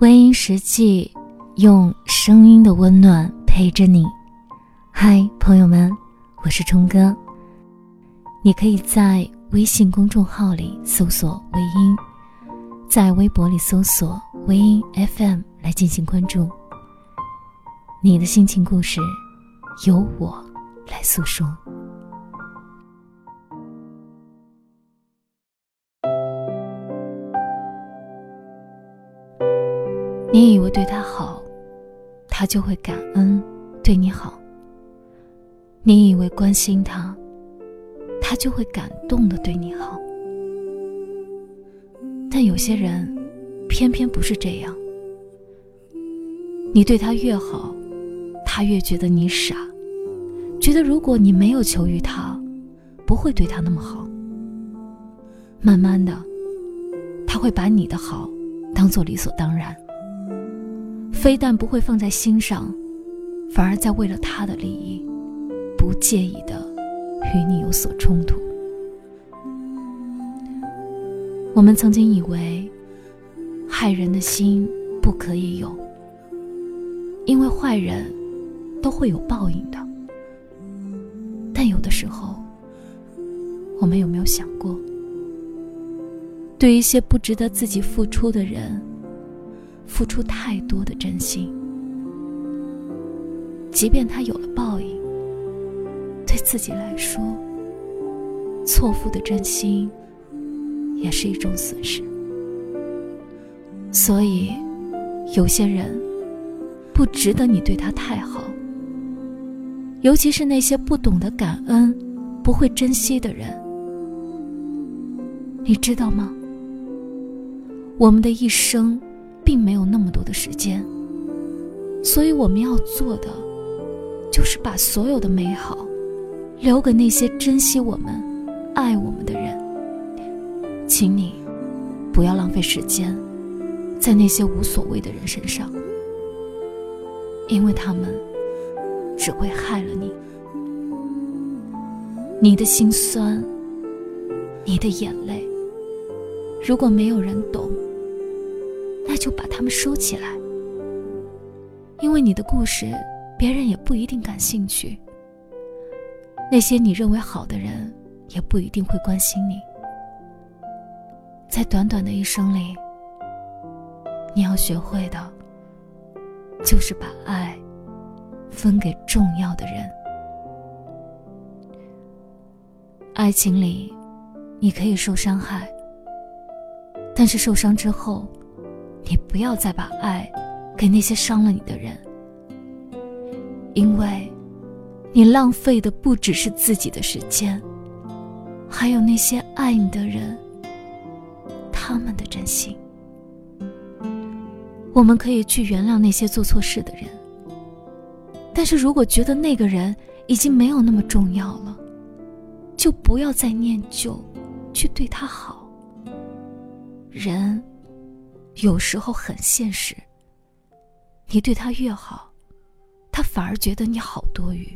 微音实际用声音的温暖陪着你。嗨，朋友们，我是冲哥。你可以在微信公众号里搜索“微音”，在微博里搜索“微音 FM” 来进行关注。你的心情故事，由我来诉说。你以为对他好，他就会感恩对你好；你以为关心他，他就会感动的对你好。但有些人，偏偏不是这样。你对他越好，他越觉得你傻，觉得如果你没有求于他，不会对他那么好。慢慢的，他会把你的好当做理所当然。非但不会放在心上，反而在为了他的利益，不介意的与你有所冲突。我们曾经以为，害人的心不可以有，因为坏人都会有报应的。但有的时候，我们有没有想过，对一些不值得自己付出的人？付出太多的真心，即便他有了报应，对自己来说，错付的真心也是一种损失。所以，有些人不值得你对他太好，尤其是那些不懂得感恩、不会珍惜的人，你知道吗？我们的一生。并没有那么多的时间，所以我们要做的，就是把所有的美好，留给那些珍惜我们、爱我们的人。请你，不要浪费时间，在那些无所谓的人身上，因为他们只会害了你。你的心酸，你的眼泪，如果没有人懂。那就把它们收起来，因为你的故事，别人也不一定感兴趣。那些你认为好的人，也不一定会关心你。在短短的一生里，你要学会的，就是把爱分给重要的人。爱情里，你可以受伤害，但是受伤之后。你不要再把爱给那些伤了你的人，因为，你浪费的不只是自己的时间，还有那些爱你的人，他们的真心。我们可以去原谅那些做错事的人，但是如果觉得那个人已经没有那么重要了，就不要再念旧，去对他好。人。有时候很现实。你对他越好，他反而觉得你好多余。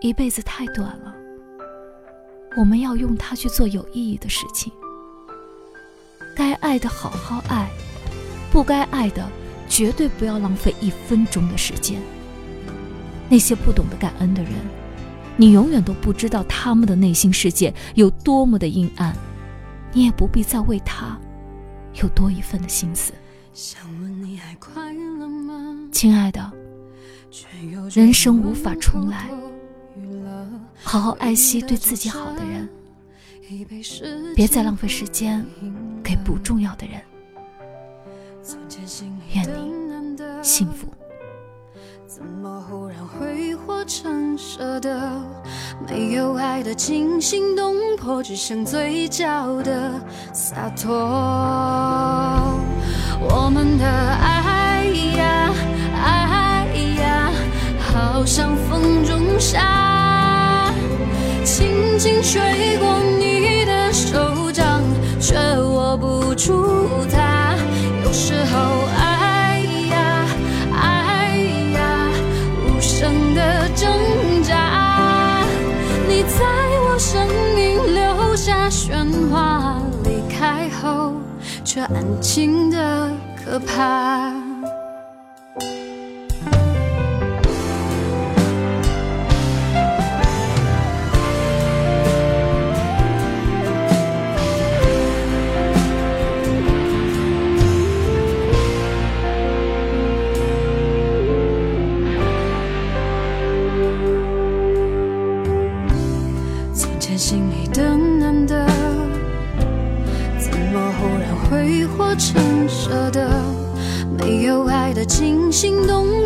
一辈子太短了，我们要用它去做有意义的事情。该爱的好好爱，不该爱的绝对不要浪费一分钟的时间。那些不懂得感恩的人，你永远都不知道他们的内心世界有多么的阴暗，你也不必再为他。有多一份的心思，亲爱的，人生无法重来，好好爱惜对自己好的人，别再浪费时间给不重要的人。愿你幸福。怎么忽然挥霍成舍得？没有爱的惊心动魄，只剩嘴角的洒脱。我们的爱呀，爱呀，好像风中沙，轻轻吹过却安静的可怕。心动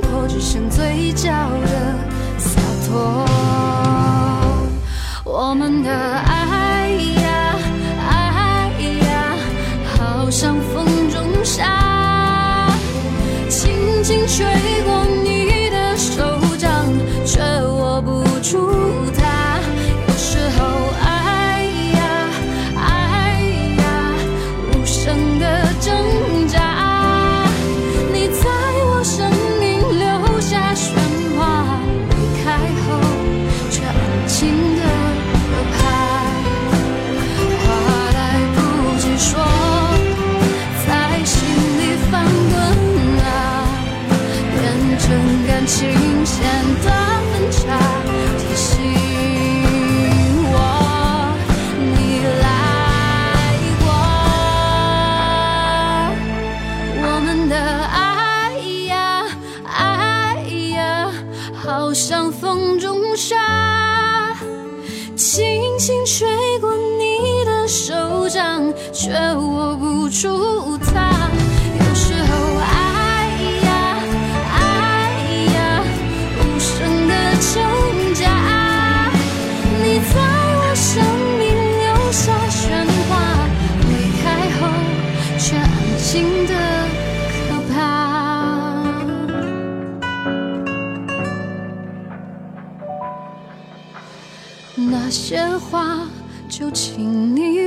琴弦的分岔提醒我你来过，我们的爱呀爱呀，好像风中沙，轻轻吹过你的手掌，却握不住它。那些话就请你。